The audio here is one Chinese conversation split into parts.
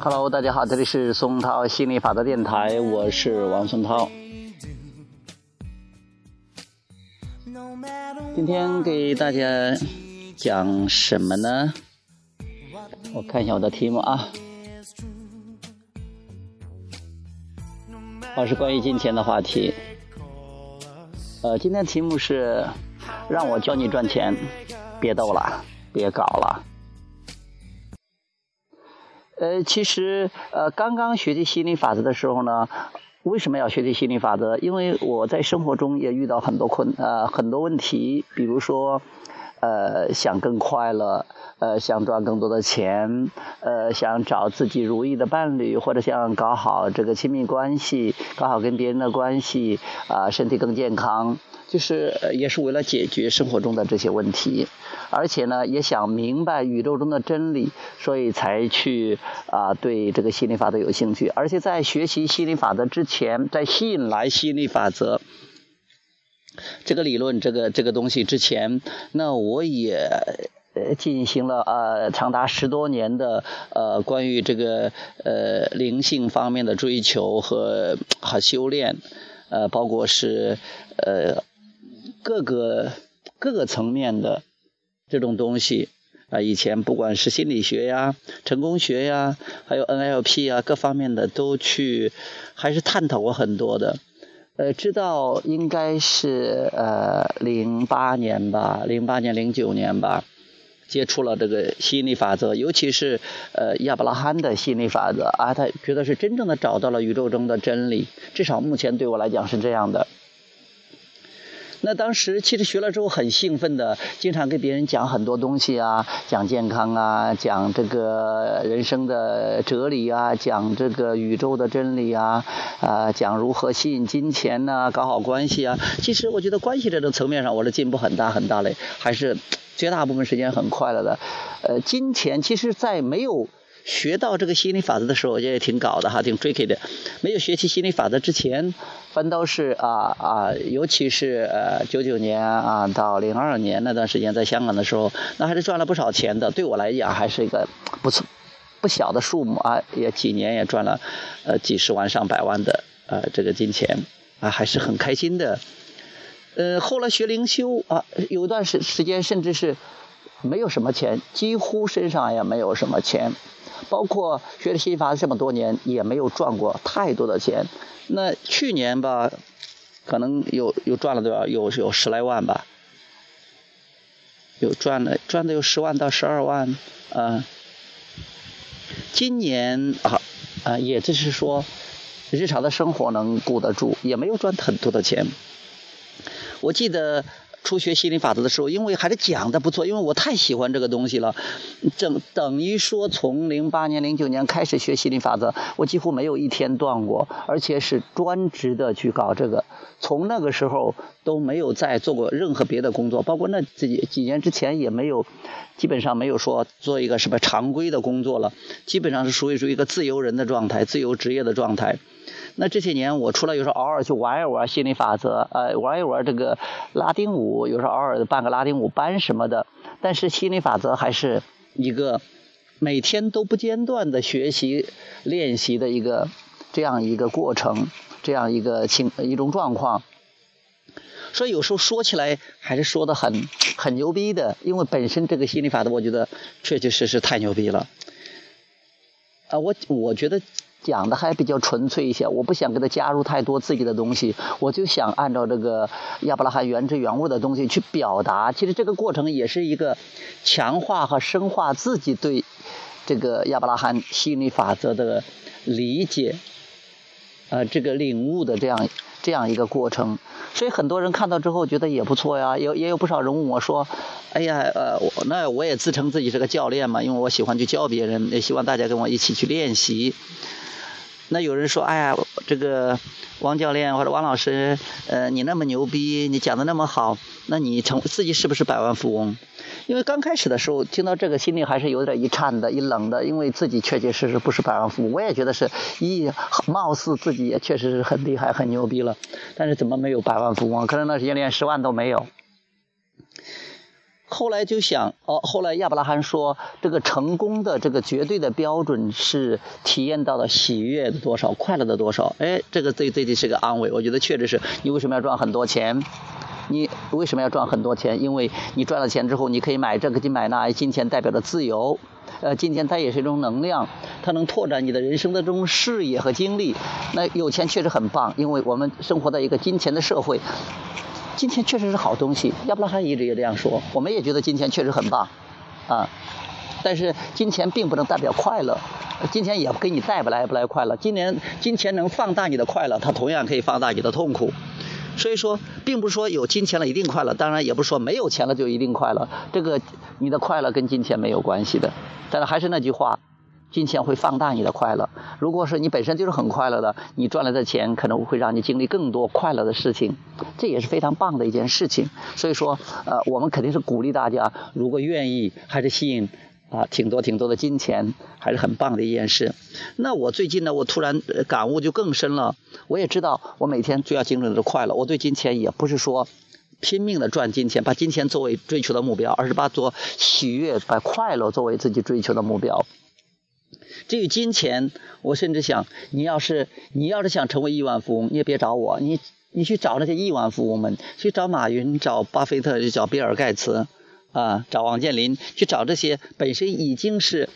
Hello，大家好，这里是松涛心理法则电台，我是王松涛。今天给大家讲什么呢？我看一下我的题目啊，我是关于金钱的话题。呃，今天题目是让我教你赚钱，别逗了，别搞了。呃，其实呃，刚刚学习心理法则的时候呢，为什么要学习心理法则？因为我在生活中也遇到很多困呃很多问题，比如说呃想更快乐，呃想赚更多的钱，呃想找自己如意的伴侣，或者想搞好这个亲密关系，搞好跟别人的关系，啊身体更健康。就是也是为了解决生活中的这些问题，而且呢，也想明白宇宙中的真理，所以才去啊对这个心理法则有兴趣。而且在学习心理法则之前，在吸引来心理法则这个理论、这个这个东西之前，那我也呃进行了呃长达十多年的呃关于这个呃灵性方面的追求和和修炼，呃包括是呃。各个各个层面的这种东西啊，以前不管是心理学呀、成功学呀，还有 NLP 啊，各方面的都去还是探讨过很多的。呃，知道应该是呃零八年吧，零八年零九年吧，接触了这个心理法则，尤其是呃亚伯拉罕的心理法则啊，他觉得是真正的找到了宇宙中的真理，至少目前对我来讲是这样的。那当时其实学了之后很兴奋的，经常跟别人讲很多东西啊，讲健康啊，讲这个人生的哲理啊，讲这个宇宙的真理啊，啊，讲如何吸引金钱呐，搞好关系啊。其实我觉得关系这种层面上，我的进步很大很大嘞，还是绝大部分时间很快乐的。呃，金钱其实，在没有。学到这个心理法则的时候，我觉得也挺搞的哈，挺 tricky 的。没有学习心理法则之前，反倒是啊啊，尤其是呃九九年啊到零二年那段时间在香港的时候，那还是赚了不少钱的。对我来讲，还是一个不错不小的数目啊，也几年也赚了呃几十万上百万的呃这个金钱啊，还是很开心的。呃，后来学灵修啊，有一段时时间甚至是没有什么钱，几乎身上也没有什么钱。包括学了心法这么多年，也没有赚过太多的钱。那去年吧，可能有有赚了多少？有有十来万吧，有赚了赚的有十万到十二万嗯。今年啊啊，也就是说，日常的生活能顾得住，也没有赚很多的钱。我记得。初学心理法则的时候，因为还是讲的不错，因为我太喜欢这个东西了，正等于说从零八年、零九年开始学心理法则，我几乎没有一天断过，而且是专职的去搞这个。从那个时候都没有再做过任何别的工作，包括那几几年之前也没有，基本上没有说做一个什么常规的工作了，基本上是属于属于一个自由人的状态，自由职业的状态。那这些年，我除了有时候偶尔去玩一玩心理法则，呃，玩一玩这个拉丁舞，有时候偶尔办个拉丁舞班什么的。但是心理法则还是一个每天都不间断的学习练习的一个这样一个过程，这样一个情一种状况。所以有时候说起来还是说的很很牛逼的，因为本身这个心理法则，我觉得确确实实太牛逼了。啊，我我觉得。讲的还比较纯粹一些，我不想给他加入太多自己的东西，我就想按照这个亚伯拉罕原汁原味的东西去表达。其实这个过程也是一个强化和深化自己对这个亚伯拉罕心理法则的理解，呃，这个领悟的这样这样一个过程。所以很多人看到之后觉得也不错呀，有也有不少人问我说：“哎呀，呃，我那我也自称自己是个教练嘛，因为我喜欢去教别人，也希望大家跟我一起去练习。”那有人说，哎呀，这个王教练或者王老师，呃，你那么牛逼，你讲的那么好，那你成自己是不是百万富翁？因为刚开始的时候听到这个，心里还是有点一颤的，一冷的，因为自己确确实实不是百万富翁。我也觉得是，一貌似自己也确实是很厉害、很牛逼了，但是怎么没有百万富翁？可能那时间连十万都没有。后来就想，哦，后来亚伯拉罕说，这个成功的这个绝对的标准是体验到了喜悦的多少，快乐的多少。哎，这个对对的是个安慰。我觉得确实是你为什么要赚很多钱？你为什么要赚很多钱？因为你赚了钱之后，你可以买这个，你买那。金钱代表着自由，呃，金钱它也是一种能量，它能拓展你的人生的这种视野和经历。那有钱确实很棒，因为我们生活在一个金钱的社会。金钱确实是好东西，亚伯拉罕一直也这样说。我们也觉得金钱确实很棒，啊，但是金钱并不能代表快乐，金钱也给你带不来不来快乐。今年金钱能放大你的快乐，它同样可以放大你的痛苦。所以说，并不是说有金钱了一定快乐，当然也不是说没有钱了就一定快乐。这个你的快乐跟金钱没有关系的。但是还是那句话。金钱会放大你的快乐。如果是你本身就是很快乐的，你赚来的钱可能会让你经历更多快乐的事情，这也是非常棒的一件事情。所以说，呃，我们肯定是鼓励大家，如果愿意，还是吸引啊，挺多挺多的金钱，还是很棒的一件事。那我最近呢，我突然感悟就更深了。我也知道，我每天最要经历的是快乐。我对金钱也不是说拼命的赚金钱，把金钱作为追求的目标，而是把做喜悦、把快乐作为自己追求的目标。至于金钱，我甚至想，你要是你要是想成为亿万富翁，你也别找我，你你去找那些亿万富翁们，去找马云、找巴菲特、去找比尔盖茨，啊，找王健林，去找这些本身已经是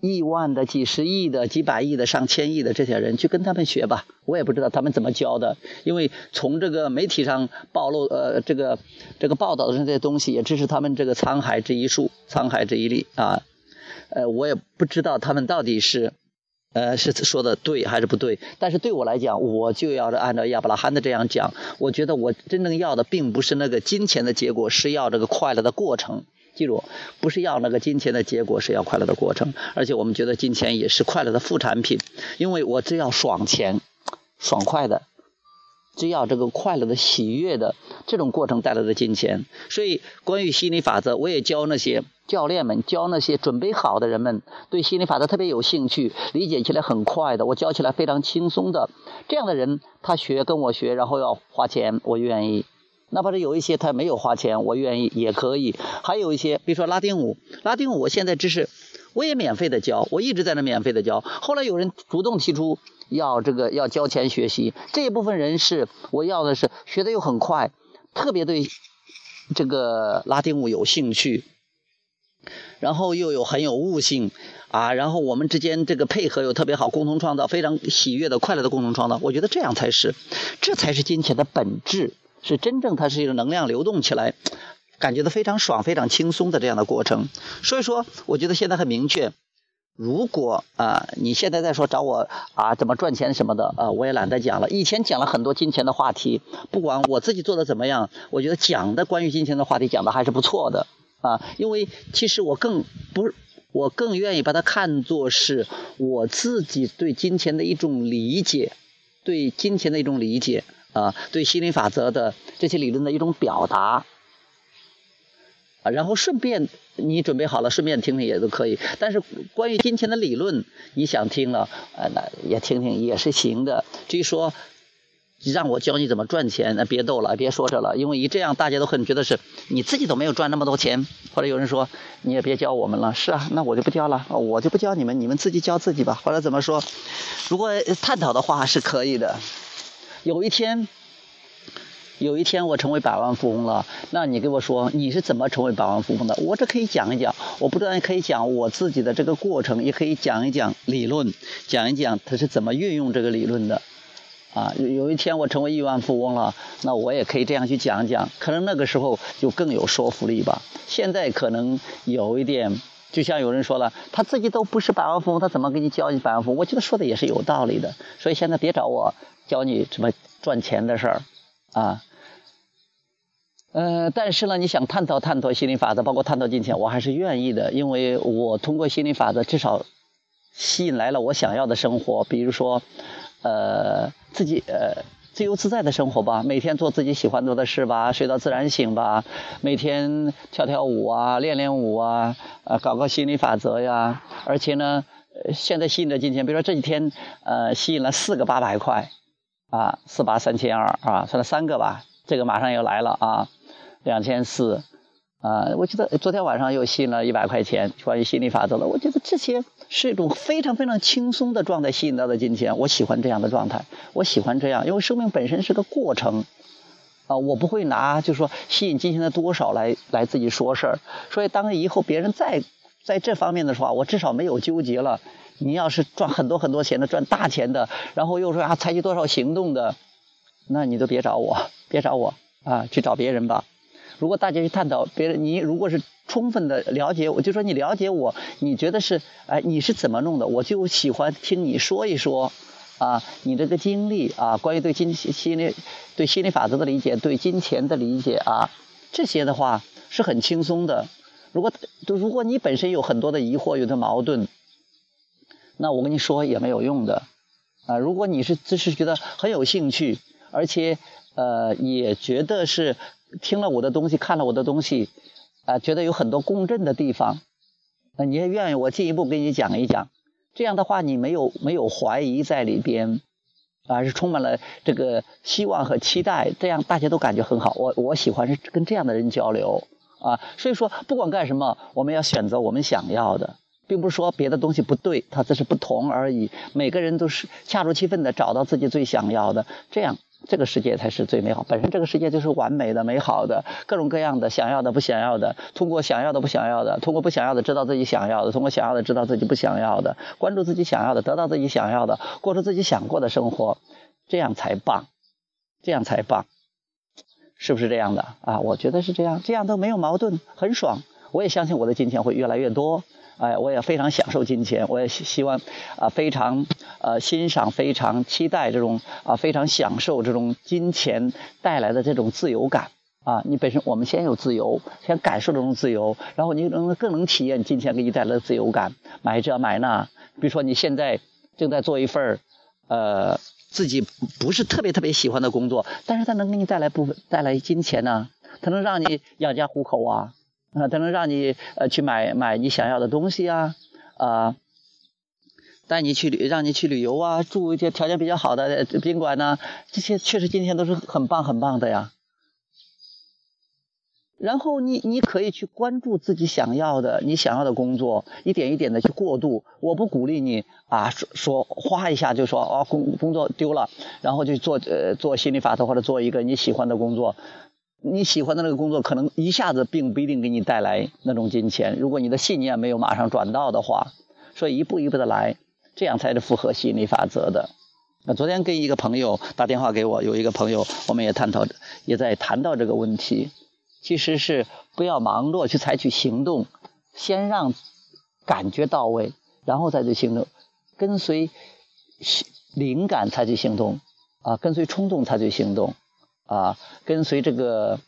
亿万的、几十亿的、几百亿的、上千亿的这些人，去跟他们学吧。我也不知道他们怎么教的，因为从这个媒体上暴露，呃，这个这个报道的这些东西，也只是他们这个沧海之一粟，沧海之一粒啊。呃，我也不知道他们到底是，呃，是说的对还是不对。但是对我来讲，我就要按照亚伯拉罕的这样讲。我觉得我真正要的并不是那个金钱的结果，是要这个快乐的过程。记住，不是要那个金钱的结果，是要快乐的过程。而且我们觉得金钱也是快乐的副产品，因为我只要爽钱，爽快的。只要这个快乐的、喜悦的这种过程带来的金钱，所以关于心理法则，我也教那些教练们，教那些准备好的人们，对心理法则特别有兴趣、理解起来很快的，我教起来非常轻松的这样的人，他学跟我学，然后要花钱，我愿意。哪怕是有一些他没有花钱，我愿意也可以。还有一些，比如说拉丁舞，拉丁舞我现在只是我也免费的教，我一直在那免费的教。后来有人主动提出。要这个要交钱学习，这一部分人是我要的是学的又很快，特别对这个拉丁舞有兴趣，然后又有很有悟性啊，然后我们之间这个配合又特别好，共同创造非常喜悦的快乐的共同创造，我觉得这样才是，这才是金钱的本质，是真正它是一个能量流动起来，感觉到非常爽、非常轻松的这样的过程。所以说，我觉得现在很明确。如果啊，你现在在说找我啊，怎么赚钱什么的啊，我也懒得讲了。以前讲了很多金钱的话题，不管我自己做的怎么样，我觉得讲的关于金钱的话题讲的还是不错的啊。因为其实我更不，我更愿意把它看作是我自己对金钱的一种理解，对金钱的一种理解啊，对心理法则的这些理论的一种表达。然后顺便你准备好了，顺便听听也都可以。但是关于金钱的理论，你想听了，呃，那也听听也是行的。至于说让我教你怎么赚钱，那别逗了，别说这了，因为一这样大家都很觉得是你自己都没有赚那么多钱。或者有人说你也别教我们了，是啊，那我就不教了，我就不教你们，你们自己教自己吧。或者怎么说？如果探讨的话是可以的。有一天。有一天我成为百万富翁了，那你给我说你是怎么成为百万富翁的？我这可以讲一讲，我不但可以讲我自己的这个过程，也可以讲一讲理论，讲一讲他是怎么运用这个理论的。啊，有一天我成为亿万富翁了，那我也可以这样去讲讲，可能那个时候就更有说服力吧。现在可能有一点，就像有人说了，他自己都不是百万富翁，他怎么给你教你百万富翁？我觉得说的也是有道理的。所以现在别找我教你怎么赚钱的事儿。啊，呃，但是呢，你想探讨探讨心理法则，包括探讨金钱，我还是愿意的，因为我通过心理法则，至少吸引来了我想要的生活，比如说，呃，自己呃自由自在的生活吧，每天做自己喜欢做的事吧，睡到自然醒吧，每天跳跳舞啊，练练舞啊，呃，搞个心理法则呀，而且呢，现在吸引的金钱，比如说这几天，呃，吸引了四个八百块。啊，四八三千二啊，算了三个吧，这个马上要来了啊，两千四，啊，我记得昨天晚上又吸引了一百块钱，关于心理法则的。我觉得这些是一种非常非常轻松的状态，吸引到的金钱。我喜欢这样的状态，我喜欢这样，因为生命本身是个过程。啊，我不会拿就是说吸引金钱的多少来来自己说事儿。所以当以后别人再在这方面的话，我至少没有纠结了。你要是赚很多很多钱的，赚大钱的，然后又说啊采取多少行动的，那你都别找我，别找我啊，去找别人吧。如果大家去探讨别人，你如果是充分的了解，我就说你了解我，你觉得是哎你是怎么弄的，我就喜欢听你说一说啊，你这个经历啊，关于对金心理对心理法则的理解，对金钱的理解啊，这些的话是很轻松的。如果如果你本身有很多的疑惑，有的矛盾。那我跟你说也没有用的，啊，如果你是只是觉得很有兴趣，而且呃也觉得是听了我的东西，看了我的东西，啊，觉得有很多共振的地方，那你也愿意我进一步给你讲一讲，这样的话你没有没有怀疑在里边，而是充满了这个希望和期待，这样大家都感觉很好。我我喜欢是跟这样的人交流啊，所以说不管干什么，我们要选择我们想要的。并不是说别的东西不对，它只是不同而已。每个人都是恰如其分的找到自己最想要的，这样这个世界才是最美好。本身这个世界就是完美的、美好的，各种各样的想要的、不想要的，通过想要的、不想要的，通过不想要的知道自己想要的，通过想要的知道自己不想要的，关注自己想要的，得到自己想要的，过出自己想过的生活，这样才棒，这样才棒，是不是这样的啊？我觉得是这样，这样都没有矛盾，很爽。我也相信我的金钱会越来越多。哎，我也非常享受金钱，我也希望啊，非常呃欣赏，非常期待这种啊，非常享受这种金钱带来的这种自由感啊。你本身我们先有自由，先感受这种自由，然后你能更能体验金钱给你带来的自由感。买这买那，比如说你现在正在做一份呃自己不是特别特别喜欢的工作，但是它能给你带来部分带来金钱呢，它能让你养家糊口啊。啊，它能让你呃去买买你想要的东西啊，啊，带你去旅，让你去旅游啊，住一些条件比较好的宾馆呢，这些确实今天都是很棒很棒的呀。然后你你可以去关注自己想要的，你想要的工作，一点一点的去过渡。我不鼓励你啊，说说花一下就说啊工工作丢了，然后就做呃做心理法则或者做一个你喜欢的工作。你喜欢的那个工作，可能一下子并不一定给你带来那种金钱。如果你的信念没有马上转到的话，所以一步一步的来，这样才是符合吸引力法则的。那昨天跟一个朋友打电话给我，有一个朋友，我们也探讨，也在谈到这个问题。其实是不要盲目去采取行动，先让感觉到位，然后再去行动，跟随灵感采取行动，啊，跟随冲动采取行动。啊，跟随这个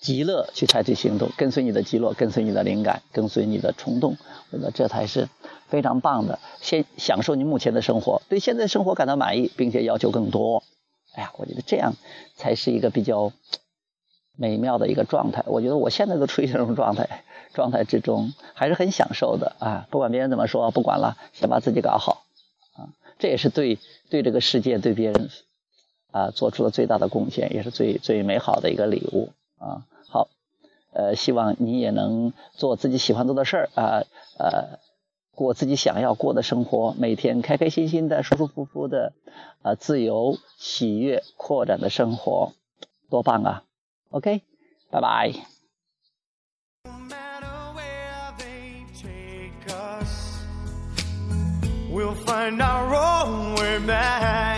极乐去采取行动，跟随你的极乐，跟随你的灵感，跟随你的冲动，我觉得这才是非常棒的。先享受你目前的生活，对现在生活感到满意，并且要求更多。哎呀，我觉得这样才是一个比较美妙的一个状态。我觉得我现在都处于这种状态状态之中，还是很享受的啊！不管别人怎么说，不管了，先把自己搞好啊！这也是对对这个世界，对别人。啊，做出了最大的贡献，也是最最美好的一个礼物啊！好，呃，希望你也能做自己喜欢做的事儿啊，呃，过自己想要过的生活，每天开开心心的、舒舒服服的，啊，自由、喜悦、扩展的生活，多棒啊！OK，拜拜。I can't deny what I believe.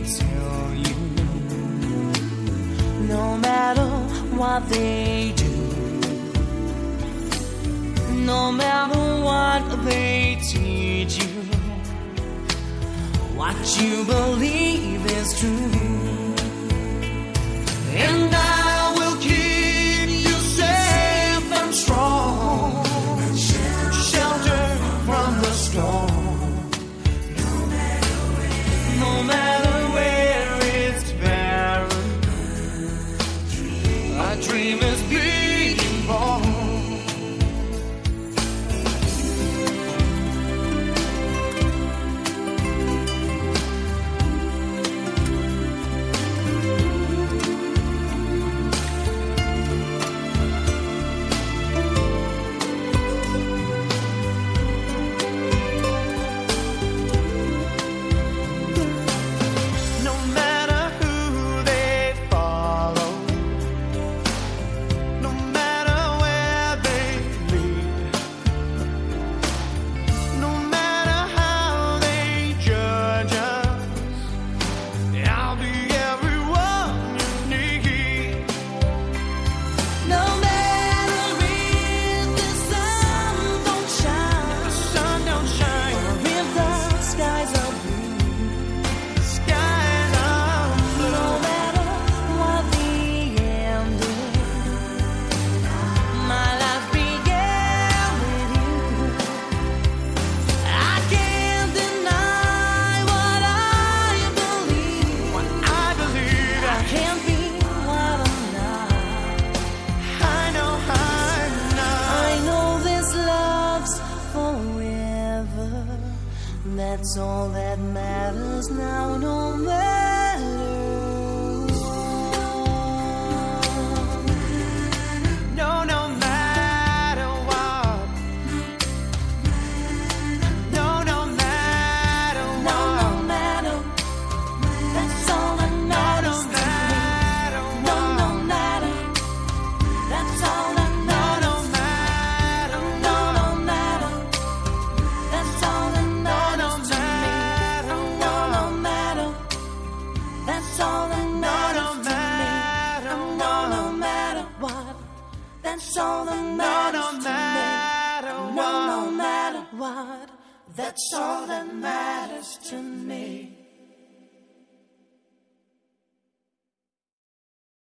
tell you no matter what they do, no matter what they teach you, what you believe is true. dream is